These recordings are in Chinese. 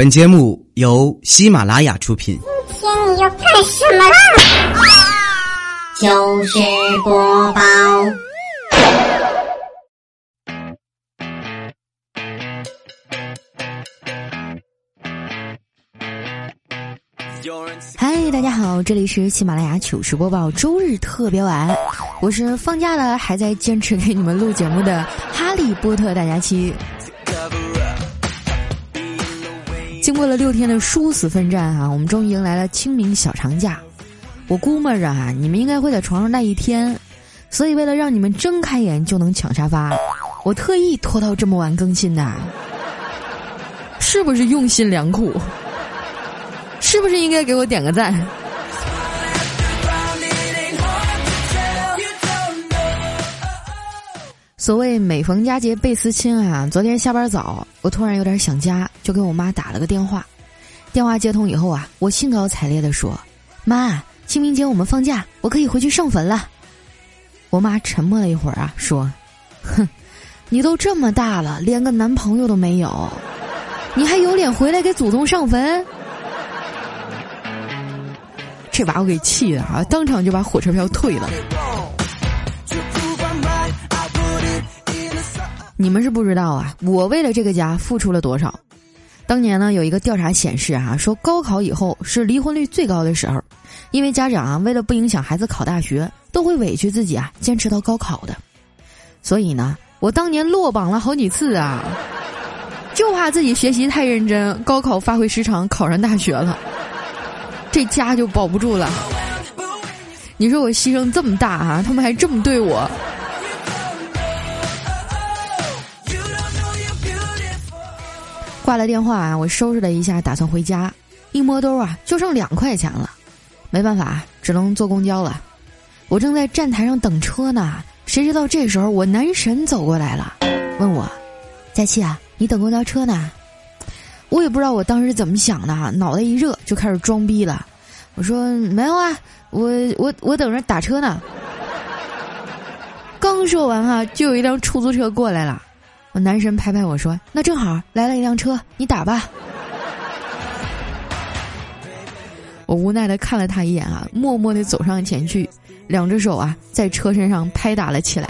本节目由喜马拉雅出品。今天你要干什么啦？糗事播报。嗨，大家好，这里是喜马拉雅糗事播报周日特别晚，我是放假了还在坚持给你们录节目的哈利波特大家期。经过了六天的殊死奋战啊，我们终于迎来了清明小长假。我估摸着啊，你们应该会在床上待一天，所以为了让你们睁开眼就能抢沙发，我特意拖到这么晚更新的，是不是用心良苦？是不是应该给我点个赞？所谓每逢佳节倍思亲啊！昨天下班早，我突然有点想家，就给我妈打了个电话。电话接通以后啊，我兴高采烈的说：“妈，清明节我们放假，我可以回去上坟了。”我妈沉默了一会儿啊，说：“哼，你都这么大了，连个男朋友都没有，你还有脸回来给祖宗上坟？”这把我给气的啊！当场就把火车票退了。你们是不知道啊，我为了这个家付出了多少。当年呢，有一个调查显示啊，说高考以后是离婚率最高的时候，因为家长啊，为了不影响孩子考大学，都会委屈自己啊，坚持到高考的。所以呢，我当年落榜了好几次啊，就怕自己学习太认真，高考发挥失常，考上大学了。这家就保不住了。你说我牺牲这么大啊，他们还这么对我。挂了电话啊，我收拾了一下，打算回家。一摸兜啊，就剩两块钱了。没办法，只能坐公交了。我正在站台上等车呢，谁知道这时候我男神走过来了，问我：“佳琪啊，你等公交车呢？”我也不知道我当时怎么想的，脑袋一热就开始装逼了。我说没有啊，我我我等着打车呢。刚说完哈，就有一辆出租车过来了。我男神拍拍我说：“那正好来了一辆车，你打吧。”我无奈的看了他一眼啊，默默的走上前去，两只手啊在车身上拍打了起来，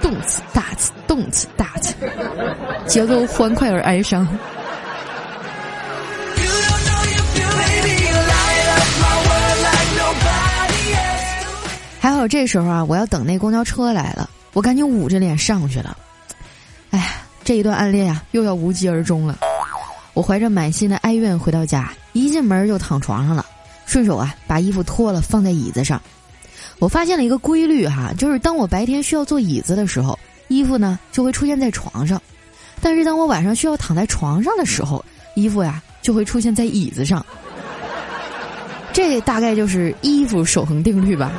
动次大次，动次大次，节奏欢快而哀伤。还好这时候啊，我要等那公交车来了，我赶紧捂着脸上去了。哎呀，这一段暗恋呀，又要无疾而终了。我怀着满心的哀怨回到家，一进门就躺床上了，顺手啊把衣服脱了放在椅子上。我发现了一个规律哈，就是当我白天需要坐椅子的时候，衣服呢就会出现在床上；但是当我晚上需要躺在床上的时候，衣服呀就会出现在椅子上。这大概就是衣服守恒定律吧。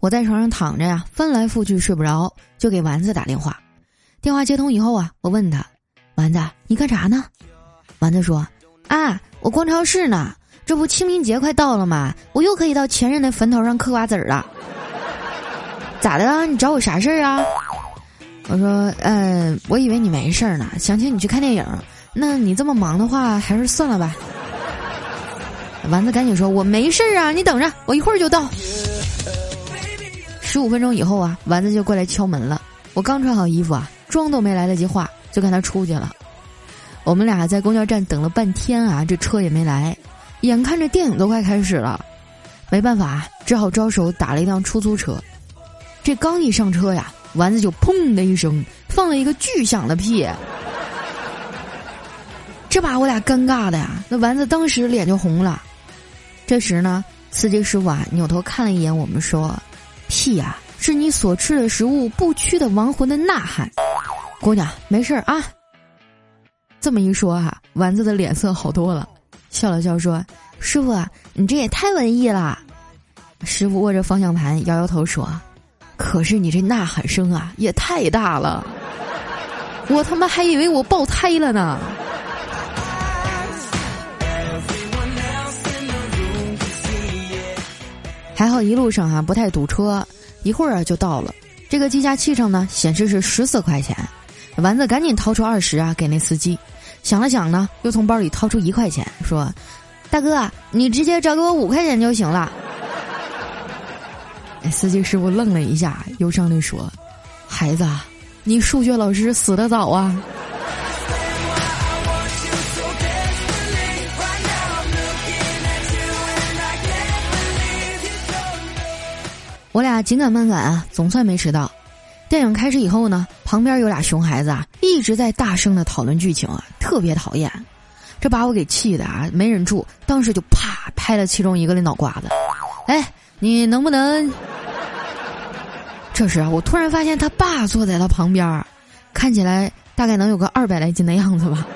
我在床上躺着呀，翻来覆去睡不着，就给丸子打电话。电话接通以后啊，我问他：“丸子，你干啥呢？”丸子说：“啊，我逛超市呢。这不清明节快到了吗？我又可以到前任的坟头上嗑瓜子儿了。咋的了？你找我啥事儿啊？”我说：“嗯，我以为你没事儿呢，想请你去看电影。那你这么忙的话，还是算了吧。”丸子赶紧说：“我没事儿啊，你等着，我一会儿就到。”十五分钟以后啊，丸子就过来敲门了。我刚穿好衣服啊，妆都没来得及化，就看他出去了。我们俩在公交站等了半天啊，这车也没来。眼看着电影都快开始了，没办法，只好招手打了一辆出租车。这刚一上车呀，丸子就砰的一声放了一个巨响的屁，这把我俩尴尬的呀。那丸子当时脸就红了。这时呢，司机师傅啊扭头看了一眼我们，说。屁呀，是你所吃的食物不屈的亡魂的呐喊。姑娘，没事儿啊。这么一说哈，丸子的脸色好多了，笑了笑说：“师傅，你这也太文艺了。”师傅握着方向盘，摇摇头说：“可是你这呐喊声啊，也太大了，我他妈还以为我爆胎了呢。”还好一路上啊不太堵车，一会儿啊就到了。这个计价器上呢显示是十四块钱，丸子赶紧掏出二十啊给那司机，想了想呢，又从包里掏出一块钱，说：“大哥，你直接找给我五块钱就行了。”司机师傅愣了一下，忧伤地说：“孩子，你数学老师死的早啊。”我俩紧赶慢赶啊，总算没迟到。电影开始以后呢，旁边有俩熊孩子啊，一直在大声的讨论剧情啊，特别讨厌。这把我给气的啊，没忍住，当时就啪拍了其中一个的脑瓜子。哎，你能不能？这时啊，我突然发现他爸坐在他旁边，看起来大概能有个二百来斤的样子吧。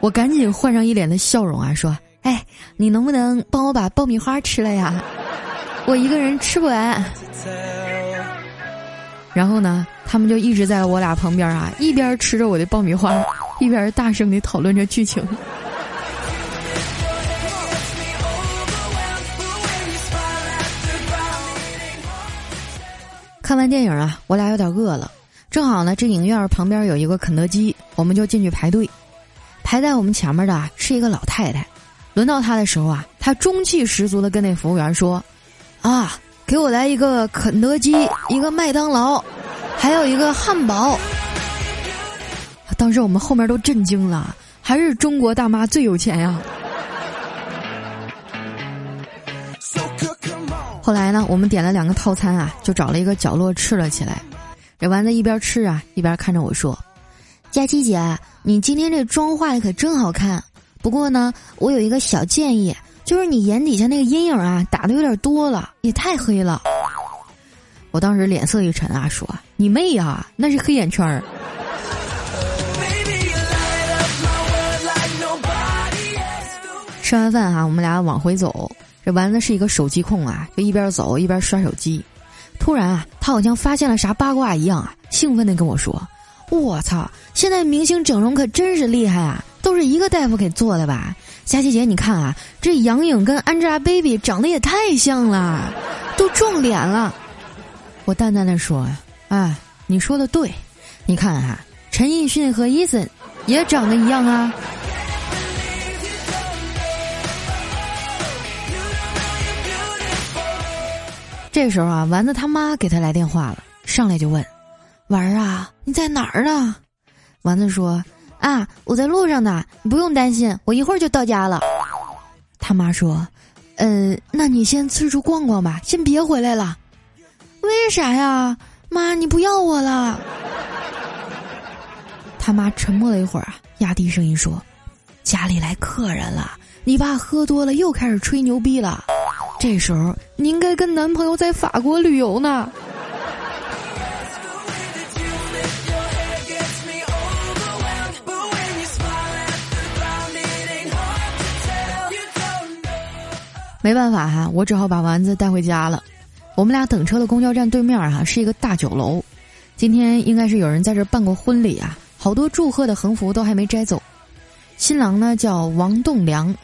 我赶紧换上一脸的笑容啊，说：“哎，你能不能帮我把爆米花吃了呀？”我一个人吃不完，然后呢，他们就一直在我俩旁边啊，一边吃着我的爆米花，一边大声的讨论着剧情。看完电影啊，我俩有点饿了，正好呢，这影院旁边有一个肯德基，我们就进去排队。排在我们前面的是一个老太太，轮到她的时候啊，她中气十足的跟那服务员说。啊，给我来一个肯德基，一个麦当劳，还有一个汉堡。当时我们后面都震惊了，还是中国大妈最有钱呀！后来呢，我们点了两个套餐啊，就找了一个角落吃了起来。这丸子一边吃啊，一边看着我说：“佳琪姐，你今天这妆化的可真好看。不过呢，我有一个小建议。”就是你眼底下那个阴影啊，打的有点多了，也太黑了。我当时脸色一沉啊，说：“你妹呀，那是黑眼圈儿。”吃完饭哈，我们俩往回走。这丸子是一个手机控啊，就一边走一边刷手机。突然啊，他好像发现了啥八卦一样啊，兴奋的跟我说：“我操，现在明星整容可真是厉害啊，都是一个大夫给做的吧？”佳琪姐，你看啊，这杨颖跟 Angelababy 长得也太像了，都撞脸了。我淡淡的说：“啊，你说的对，你看哈，陈奕迅和伊森也长得一样啊。”这时候啊，丸子他妈给他来电话了，上来就问：“丸儿啊，你在哪儿呢？”丸子说。啊，我在路上呢，你不用担心，我一会儿就到家了。他妈说：“呃，那你先四处逛逛吧，先别回来了。”为啥呀？妈，你不要我了？他妈沉默了一会儿啊，压低声音说：“家里来客人了，你爸喝多了又开始吹牛逼了。这时候你应该跟男朋友在法国旅游呢。”没办法哈，我只好把丸子带回家了。我们俩等车的公交站对面哈是一个大酒楼，今天应该是有人在这办过婚礼啊，好多祝贺的横幅都还没摘走。新郎呢叫王栋梁，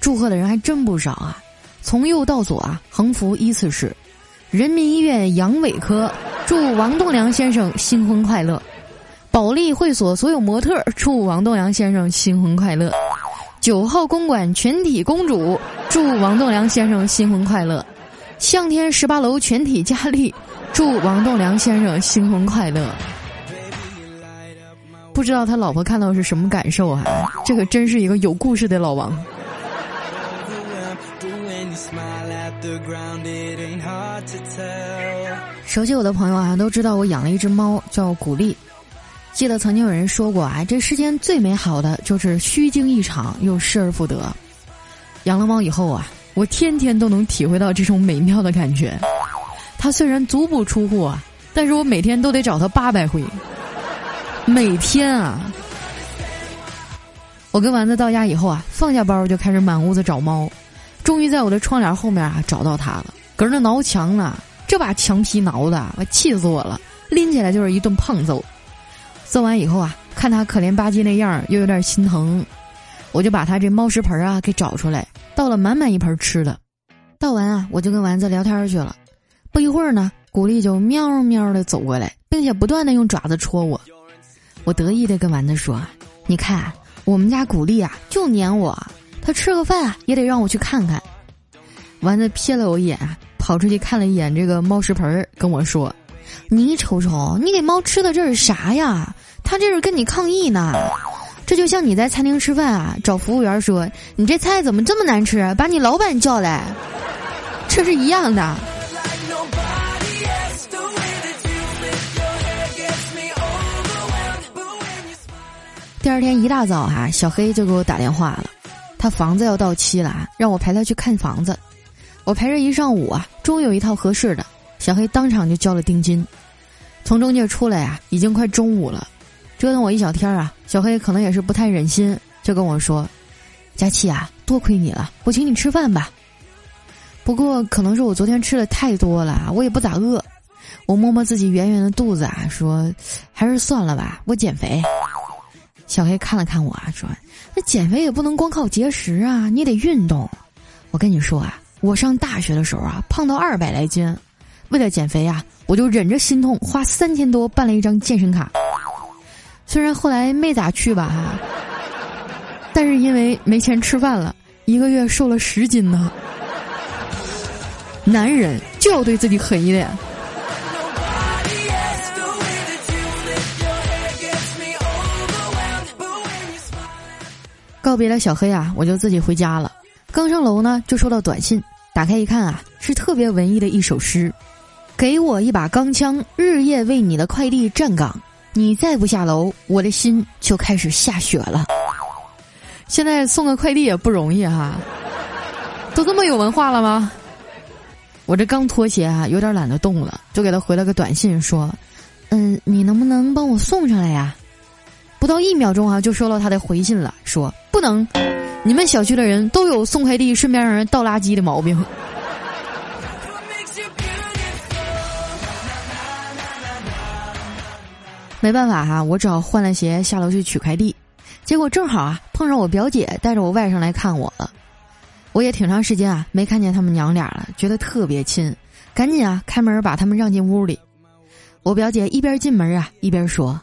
祝贺的人还真不少啊。从右到左啊，横幅依次是：人民医院阳痿科祝王栋梁先生新婚快乐；保利会所所有模特祝王栋梁先生新婚快乐。九号公馆全体公主祝王栋梁先生新婚快乐，向天十八楼全体佳丽祝王栋梁先生新婚快乐。不知道他老婆看到是什么感受啊？这个真是一个有故事的老王。熟悉我的朋友啊，都知道我养了一只猫，叫古丽。记得曾经有人说过啊，这世间最美好的就是虚惊一场又失而复得。养了猫以后啊，我天天都能体会到这种美妙的感觉。它虽然足不出户啊，但是我每天都得找它八百回。每天啊，我跟丸子到家以后啊，放下包就开始满屋子找猫，终于在我的窗帘后面啊找到它了，搁那挠墙呢。这把墙皮挠的，我气死我了，拎起来就是一顿胖揍。揍完以后啊，看他可怜吧唧那样，又有点心疼，我就把他这猫食盆啊给找出来，倒了满满一盆吃的。倒完啊，我就跟丸子聊天去了。不一会儿呢，古丽就喵喵的走过来，并且不断的用爪子戳我。我得意的跟丸子说：“你看，我们家古丽啊，就撵我，他吃个饭啊也得让我去看看。”丸子瞥了我一眼，跑出去看了一眼这个猫食盆儿，跟我说：“你瞅瞅，你给猫吃的这是啥呀？它这是跟你抗议呢。这就像你在餐厅吃饭啊，找服务员说你这菜怎么这么难吃，把你老板叫来，这是一样的。”第二天一大早哈，小黑就给我打电话了，他房子要到期了，让我陪他去看房子。我陪着一上午啊，终于有一套合适的，小黑当场就交了定金。从中介出来啊，已经快中午了，折腾我一小天啊，小黑可能也是不太忍心，就跟我说：“佳琪啊，多亏你了，我请你吃饭吧。”不过可能是我昨天吃的太多了，我也不咋饿。我摸摸自己圆圆的肚子啊，说：“还是算了吧，我减肥。”小黑看了看我啊，说：“那减肥也不能光靠节食啊，你得运动。我跟你说啊，我上大学的时候啊，胖到二百来斤，为了减肥啊，我就忍着心痛花三千多办了一张健身卡。虽然后来没咋去吧哈，但是因为没钱吃饭了，一个月瘦了十斤呢。男人就要对自己狠一点。”告别了小黑啊，我就自己回家了。刚上楼呢，就收到短信，打开一看啊，是特别文艺的一首诗：“给我一把钢枪，日夜为你的快递站岗。你再不下楼，我的心就开始下雪了。”现在送个快递也不容易哈，都这么有文化了吗？我这刚脱鞋啊，有点懒得动了，就给他回了个短信说：“嗯，你能不能帮我送上来呀？”不到一秒钟啊，就收到他的回信了，说不能，你们小区的人都有送快递顺便让人倒垃圾的毛病。没办法哈，我只好换了鞋下楼去取快递，结果正好啊碰上我表姐带着我外甥来看我了，我也挺长时间啊没看见他们娘俩了，觉得特别亲，赶紧啊开门把他们让进屋里。我表姐一边进门啊一边说：“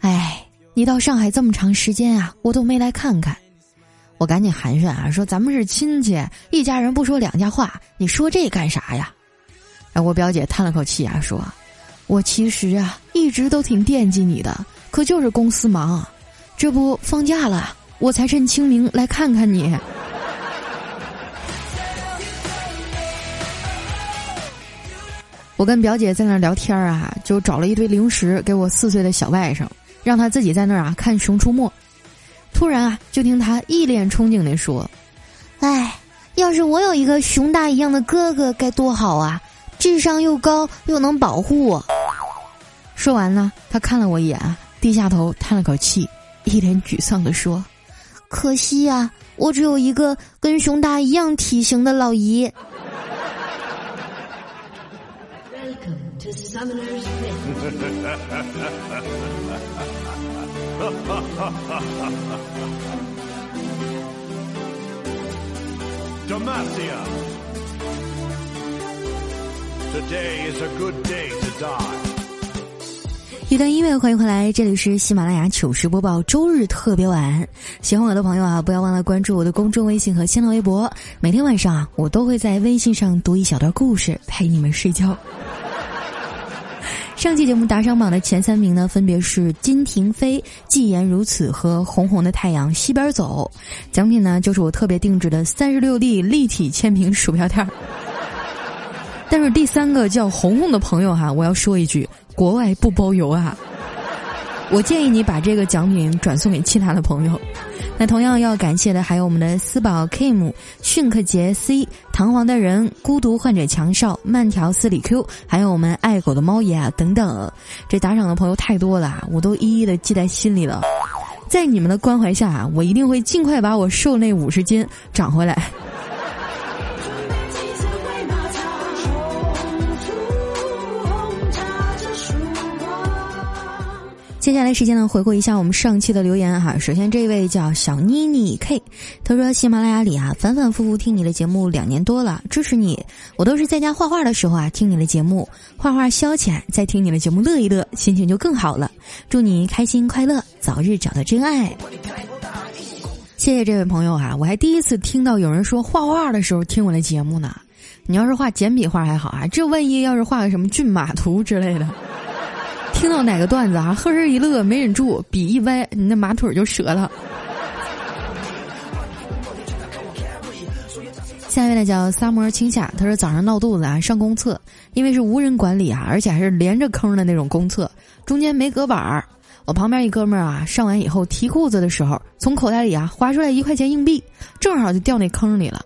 哎。”你到上海这么长时间啊，我都没来看看，我赶紧寒暄啊，说咱们是亲戚，一家人不说两家话，你说这干啥呀？哎，我表姐叹了口气啊，说，我其实啊一直都挺惦记你的，可就是公司忙，这不放假了，我才趁清明来看看你。我跟表姐在那儿聊天啊，就找了一堆零食给我四岁的小外甥。让他自己在那儿啊看《熊出没》，突然啊，就听他一脸憧憬地说：“哎，要是我有一个熊大一样的哥哥该多好啊！智商又高又能保护我。”说完呢，他看了我一眼，低下头叹了口气，一脸沮丧地说：“可惜呀，我只有一个跟熊大一样体型的老姨。” Summoner's Demacia. Today is a good day to die. 一段音乐，欢迎回来，这里是喜马拉雅糗事播报周日特别晚。喜欢我的朋友啊，不要忘了关注我的公众微信和新浪微博。每天晚上啊，我都会在微信上读一小段故事，陪你们睡觉。上期节目打赏榜的前三名呢，分别是金廷飞、既言如此和红红的太阳西边走。奖品呢，就是我特别定制的三十六 D 立体签名鼠标垫儿。但是第三个叫红红的朋友哈，我要说一句，国外不包邮啊。我建议你把这个奖品转送给其他的朋友。那同样要感谢的还有我们的思宝 Kim、迅克杰 C、堂皇的人、孤独患者强少、慢条斯理 Q，还有我们爱狗的猫爷啊等等。这打赏的朋友太多了，我都一一的记在心里了。在你们的关怀下啊，我一定会尽快把我瘦那五十斤长回来。接下来时间呢，回顾一下我们上期的留言哈。首先这位叫小妮妮 K，他说喜马拉雅里啊，反反复复听你的节目两年多了，支持你。我都是在家画画的时候啊，听你的节目，画画消遣，再听你的节目乐一乐，心情就更好了。祝你开心快乐，早日找到真爱。谢谢这位朋友啊，我还第一次听到有人说画画的时候听我的节目呢。你要是画简笔画还好啊，这万一要是画个什么骏马图之类的。听到哪个段子啊，呵呵一乐，没忍住，笔一歪，你那马腿就折了。下一位呢叫萨摩尔青夏，他说早上闹肚子啊，上公厕，因为是无人管理啊，而且还是连着坑的那种公厕，中间没隔板儿。我旁边一哥们儿啊，上完以后提裤子的时候，从口袋里啊划出来一块钱硬币，正好就掉那坑里了。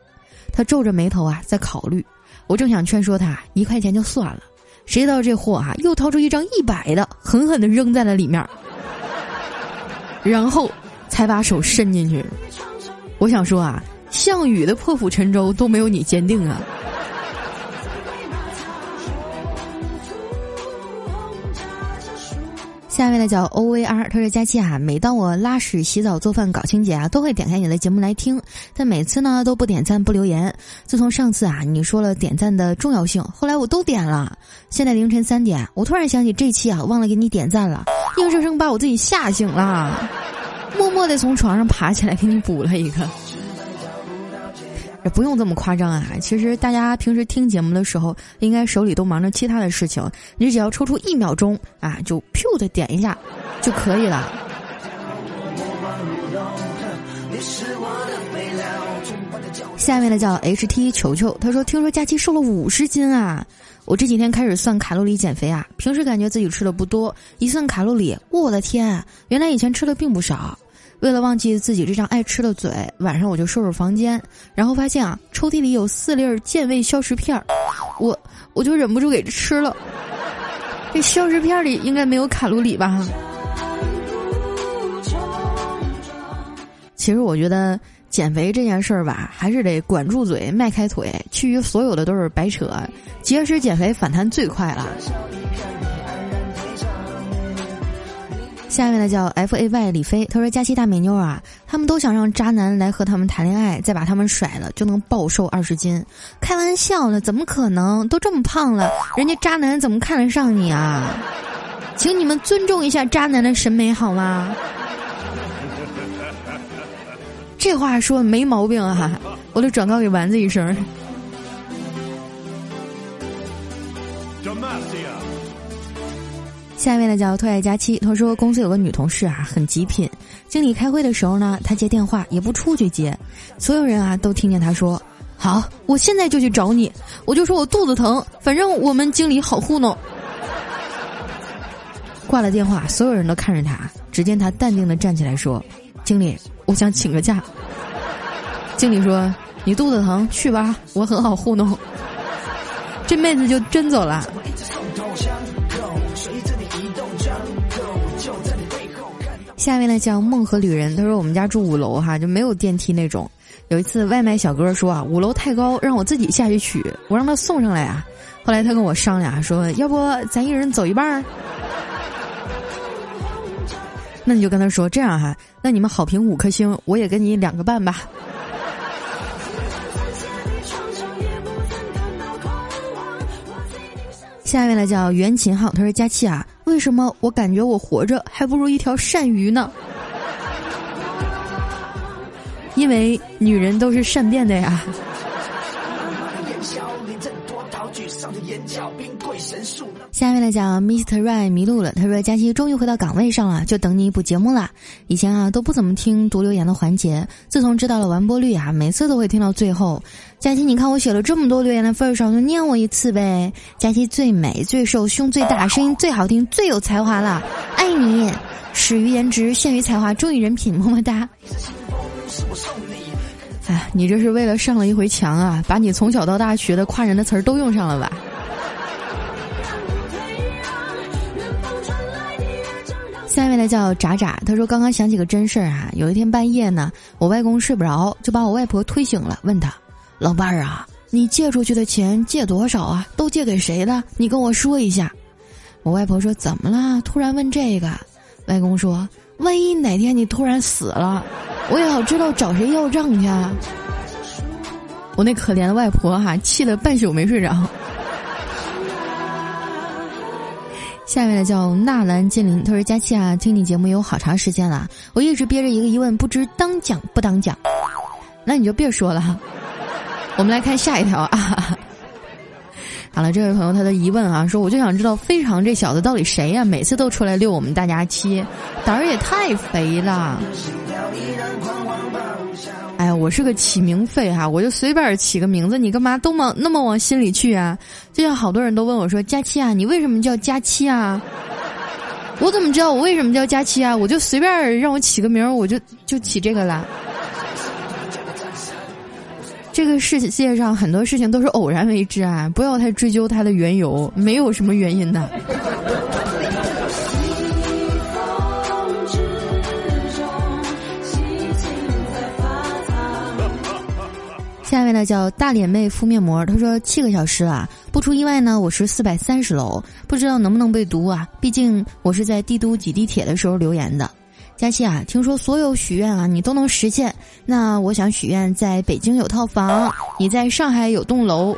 他皱着眉头啊，在考虑。我正想劝说他，一块钱就算了。谁知道这货啊，又掏出一张一百的，狠狠的扔在了里面，然后才把手伸进去。我想说啊，项羽的破釜沉舟都没有你坚定啊。下面呢叫 O V R，他说佳期啊，每当我拉屎、洗澡、做饭、搞清洁啊，都会点开你的节目来听，但每次呢都不点赞、不留言。自从上次啊你说了点赞的重要性，后来我都点了。现在凌晨三点，我突然想起这期啊忘了给你点赞了，硬生生把我自己吓醒了，默默的从床上爬起来给你补了一个。不用这么夸张啊！其实大家平时听节目的时候，应该手里都忙着其他的事情，你只要抽出一秒钟啊，就噗的点一下就可以了。下面的叫 H T 球球，他说：“听说佳期瘦了五十斤啊！我这几天开始算卡路里减肥啊，平时感觉自己吃的不多，一算卡路里，我的天，原来以前吃的并不少。”为了忘记自己这张爱吃的嘴，晚上我就收拾房间，然后发现啊，抽屉里有四粒健胃消食片儿，我我就忍不住给吃了。这消食片里应该没有卡路里吧？其实我觉得减肥这件事儿吧，还是得管住嘴，迈开腿，其余所有的都是白扯。节食减肥反弹最快了。下面呢叫 F A Y 李飞，他说：“佳期大美妞啊，他们都想让渣男来和他们谈恋爱，再把他们甩了，就能暴瘦二十斤。开玩笑呢，怎么可能？都这么胖了，人家渣男怎么看得上你啊？请你们尊重一下渣男的审美好吗？这话说没毛病啊，我得转告给丸子一声。”下面呢叫特爱佳期，他说公司有个女同事啊，很极品。经理开会的时候呢，他接电话也不出去接，所有人啊都听见他说：“好，我现在就去找你。”我就说我肚子疼，反正我们经理好糊弄。挂了电话，所有人都看着他，只见他淡定的站起来说：“经理，我想请个假。”经理说：“你肚子疼，去吧，我很好糊弄。”这妹子就真走了。下面呢叫梦和旅人，他说我们家住五楼哈，就没有电梯那种。有一次外卖小哥说啊，五楼太高，让我自己下去取，我让他送上来啊。后来他跟我商量说，要不咱一人走一半儿？那你就跟他说这样哈，那你们好评五颗星，我也给你两个半吧。下一位呢叫袁琴浩，他说佳期啊。为什么我感觉我活着还不如一条鳝鱼呢？因为女人都是善变的呀。下面来讲，Mr. Right 迷路了。他说：“佳期终于回到岗位上了，就等你补节目了。以前啊都不怎么听读留言的环节，自从知道了完播率啊，每次都会听到最后。佳期，你看我写了这么多留言的份上，就念我一次呗。佳期最美、最瘦、胸最大、声音最好听、最有才华了，爱你。始于颜值，陷于才华，忠于人品，么么哒。哎，你这是为了上了一回墙啊，把你从小到大学的夸人的词儿都用上了吧？”下面的叫渣渣，他说刚刚想起个真事儿啊，有一天半夜呢，我外公睡不着，就把我外婆推醒了，问他：“老伴儿啊，你借出去的钱借多少啊？都借给谁了？你跟我说一下。”我外婆说：“怎么了？突然问这个？”外公说：“万一哪天你突然死了，我也好知道找谁要账去。”我那可怜的外婆哈，气得半宿没睡着。下面的叫纳兰金灵，他说：“佳期啊，听你节目有好长时间了，我一直憋着一个疑问，不知当讲不当讲。那你就别说了，我们来看下一条啊。好了，这位朋友他的疑问啊，说我就想知道非常这小子到底谁呀？每次都出来遛我们大家期，胆儿也太肥了。”哎呀，我是个起名费哈，我就随便起个名字，你干嘛都往那么往心里去啊？就像好多人都问我说：“佳期啊，你为什么叫佳期啊？”我怎么知道我为什么叫佳期啊？我就随便让我起个名，我就就起这个了。这个世界上很多事情都是偶然为之啊，不要太追究它的缘由，没有什么原因的。下面呢叫大脸妹敷面膜，她说七个小时啊，不出意外呢，我是四百三十楼，不知道能不能被读啊？毕竟我是在帝都挤地铁的时候留言的。佳期啊，听说所有许愿啊你都能实现，那我想许愿在北京有套房，你在上海有栋楼。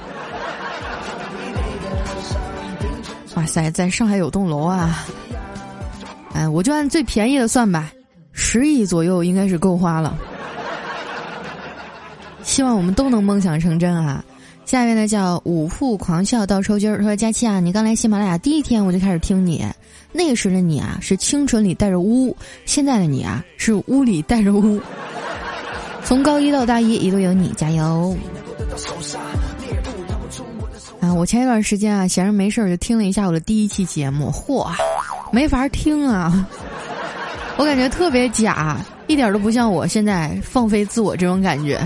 哇塞，在上海有栋楼啊！哎，我就按最便宜的算吧，十亿左右应该是够花了。希望我们都能梦想成真啊！下面呢叫五富狂笑到抽筋儿，说佳期啊，你刚来喜马拉雅第一天我就开始听你，那时的你啊是青春里带着污，现在的你啊是污里带着污。从高一到大一一路有你，加油！啊，我前一段时间啊闲着没事儿就听了一下我的第一期节目，嚯，没法听啊，我感觉特别假，一点都不像我现在放飞自我这种感觉。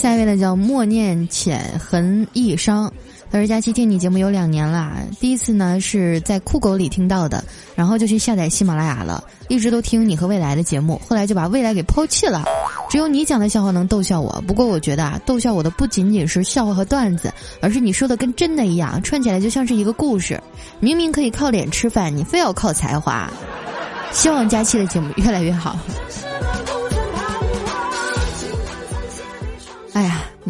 下一位呢叫默念浅痕易伤，他说佳期听你节目有两年了，第一次呢是在酷狗里听到的，然后就去下载喜马拉雅了，一直都听你和未来的节目，后来就把未来给抛弃了，只有你讲的笑话能逗笑我。不过我觉得啊，逗笑我的不仅仅是笑话和段子，而是你说的跟真的一样，串起来就像是一个故事。明明可以靠脸吃饭，你非要靠才华。希望佳期的节目越来越好。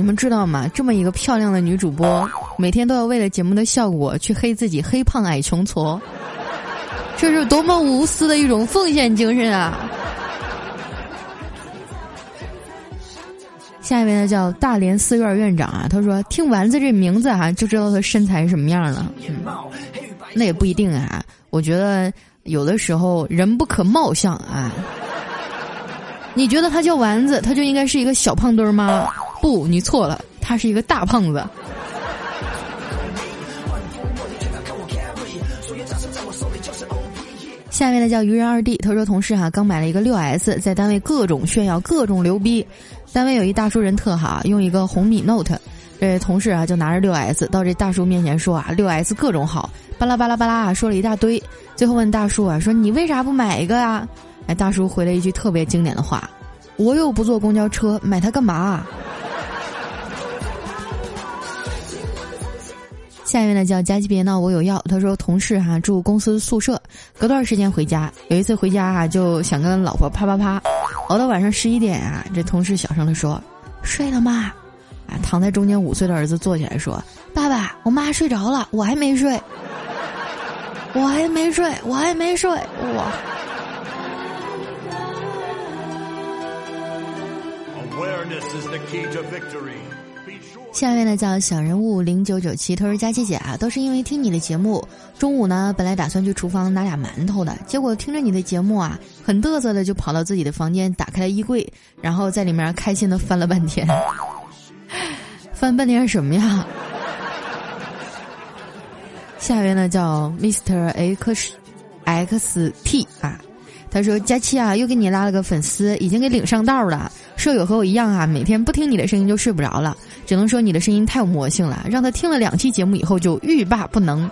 你们知道吗？这么一个漂亮的女主播，每天都要为了节目的效果去黑自己黑胖矮穷矬，这是多么无私的一种奉献精神啊！下一位呢叫大连寺院院长啊，他说听丸子这名字啊，就知道他身材什么样了。那也不一定啊，我觉得有的时候人不可貌相啊。你觉得他叫丸子，他就应该是一个小胖墩儿吗？不，你错了，他是一个大胖子。下面的叫愚人二弟，他说同事哈刚买了一个六 S，在单位各种炫耀，各种牛逼。单位有一大叔人特好，用一个红米 Note，这同事啊就拿着六 S 到这大叔面前说啊，六 S 各种好，巴拉巴拉巴拉啊说了一大堆，最后问大叔啊说你为啥不买一个啊？哎，大叔回了一句特别经典的话：我又不坐公交车，买它干嘛？下一位呢叫佳琪别闹，我有药。他说同事哈住公司宿舍，隔段时间回家。有一次回家啊，就想跟老婆啪啪啪，熬到晚上十一点啊，这同事小声的说：“睡了吗？”啊，躺在中间五岁的儿子坐起来说：“爸爸，我妈睡着了，我还没睡，我还没睡，我还没睡。”哇！下面呢叫小人物零九九七，他说佳琪姐啊，都是因为听你的节目。中午呢，本来打算去厨房拿俩馒头的，结果听着你的节目啊，很嘚瑟的就跑到自己的房间，打开了衣柜，然后在里面开心的翻了半天。翻半天什么呀？下面呢叫 Mr X X T 啊。他说：“佳期啊，又给你拉了个粉丝，已经给领上道了。舍友和我一样啊，每天不听你的声音就睡不着了。只能说你的声音太魔性了，让他听了两期节目以后就欲罢不能。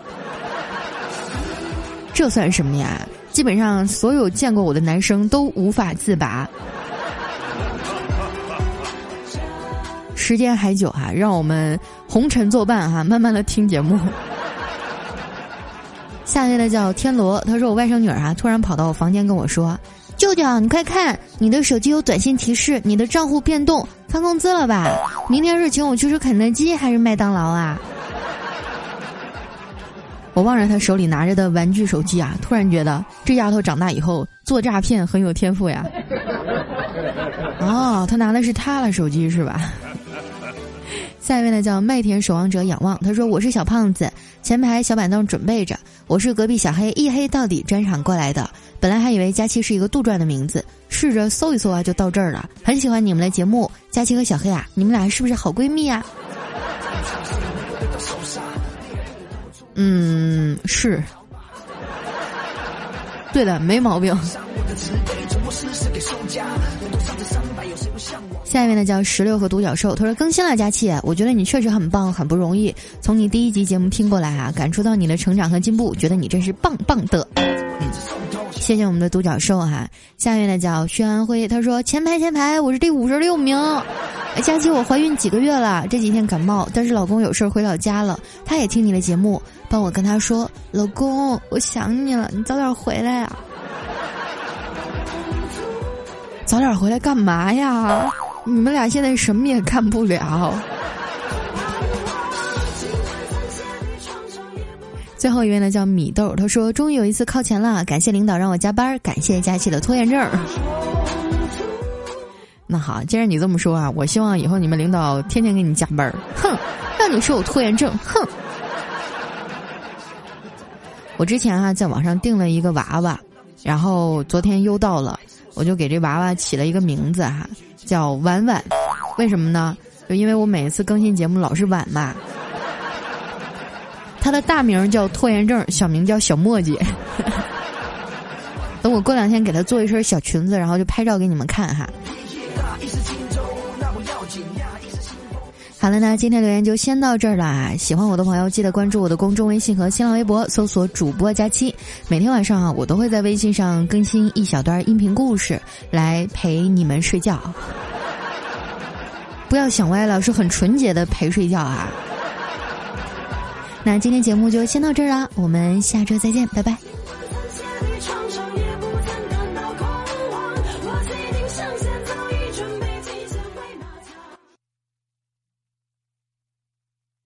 这算什么呀？基本上所有见过我的男生都无法自拔。时间还久哈，让我们红尘作伴哈，慢慢的听节目。”下一位呢叫天罗，他说我外甥女儿啊，突然跑到我房间跟我说：“舅舅，你快看，你的手机有短信提示，你的账户变动，发工资了吧？明天是请我去吃肯德基还是麦当劳啊？”我望着他手里拿着的玩具手机啊，突然觉得这丫头长大以后做诈骗很有天赋呀。哦，他拿的是他的手机是吧？下一位呢叫麦田守望者仰望，他说我是小胖子，前排小板凳准备着，我是隔壁小黑一黑到底专场过来的，本来还以为佳期是一个杜撰的名字，试着搜一搜啊就到这儿了，很喜欢你们的节目，佳期和小黑啊，你们俩是不是好闺蜜啊？嗯，是，对的，没毛病。下一位呢叫石榴和独角兽，他说更新了佳期，我觉得你确实很棒，很不容易。从你第一集节目听过来啊，感触到你的成长和进步，觉得你真是棒棒的。谢谢我们的独角兽哈。下一位呢叫薛安辉，他说前排前排，我是第五十六名。佳期，我怀孕几个月了，这几天感冒，但是老公有事回老家了，他也听你的节目，帮我跟他说，老公，我想你了，你早点回来啊。早点回来干嘛呀？你们俩现在什么也干不了。最后一位呢叫米豆，他说终于有一次靠前了，感谢领导让我加班，感谢佳期的拖延症。那好，既然你这么说啊，我希望以后你们领导天天给你加班哼，让你说我拖延症，哼。我之前啊在网上订了一个娃娃，然后昨天邮到了。我就给这娃娃起了一个名字哈，叫婉婉，为什么呢？就因为我每一次更新节目老是晚嘛。他的大名叫拖延症，小名叫小墨迹。等我过两天给他做一身小裙子，然后就拍照给你们看哈。好了，那今天留言就先到这儿啦。喜欢我的朋友，记得关注我的公众微信和新浪微博，搜索“主播佳期”。每天晚上啊，我都会在微信上更新一小段音频故事，来陪你们睡觉。不要想歪了，是很纯洁的陪睡觉啊。那今天节目就先到这儿了，我们下周再见，拜拜。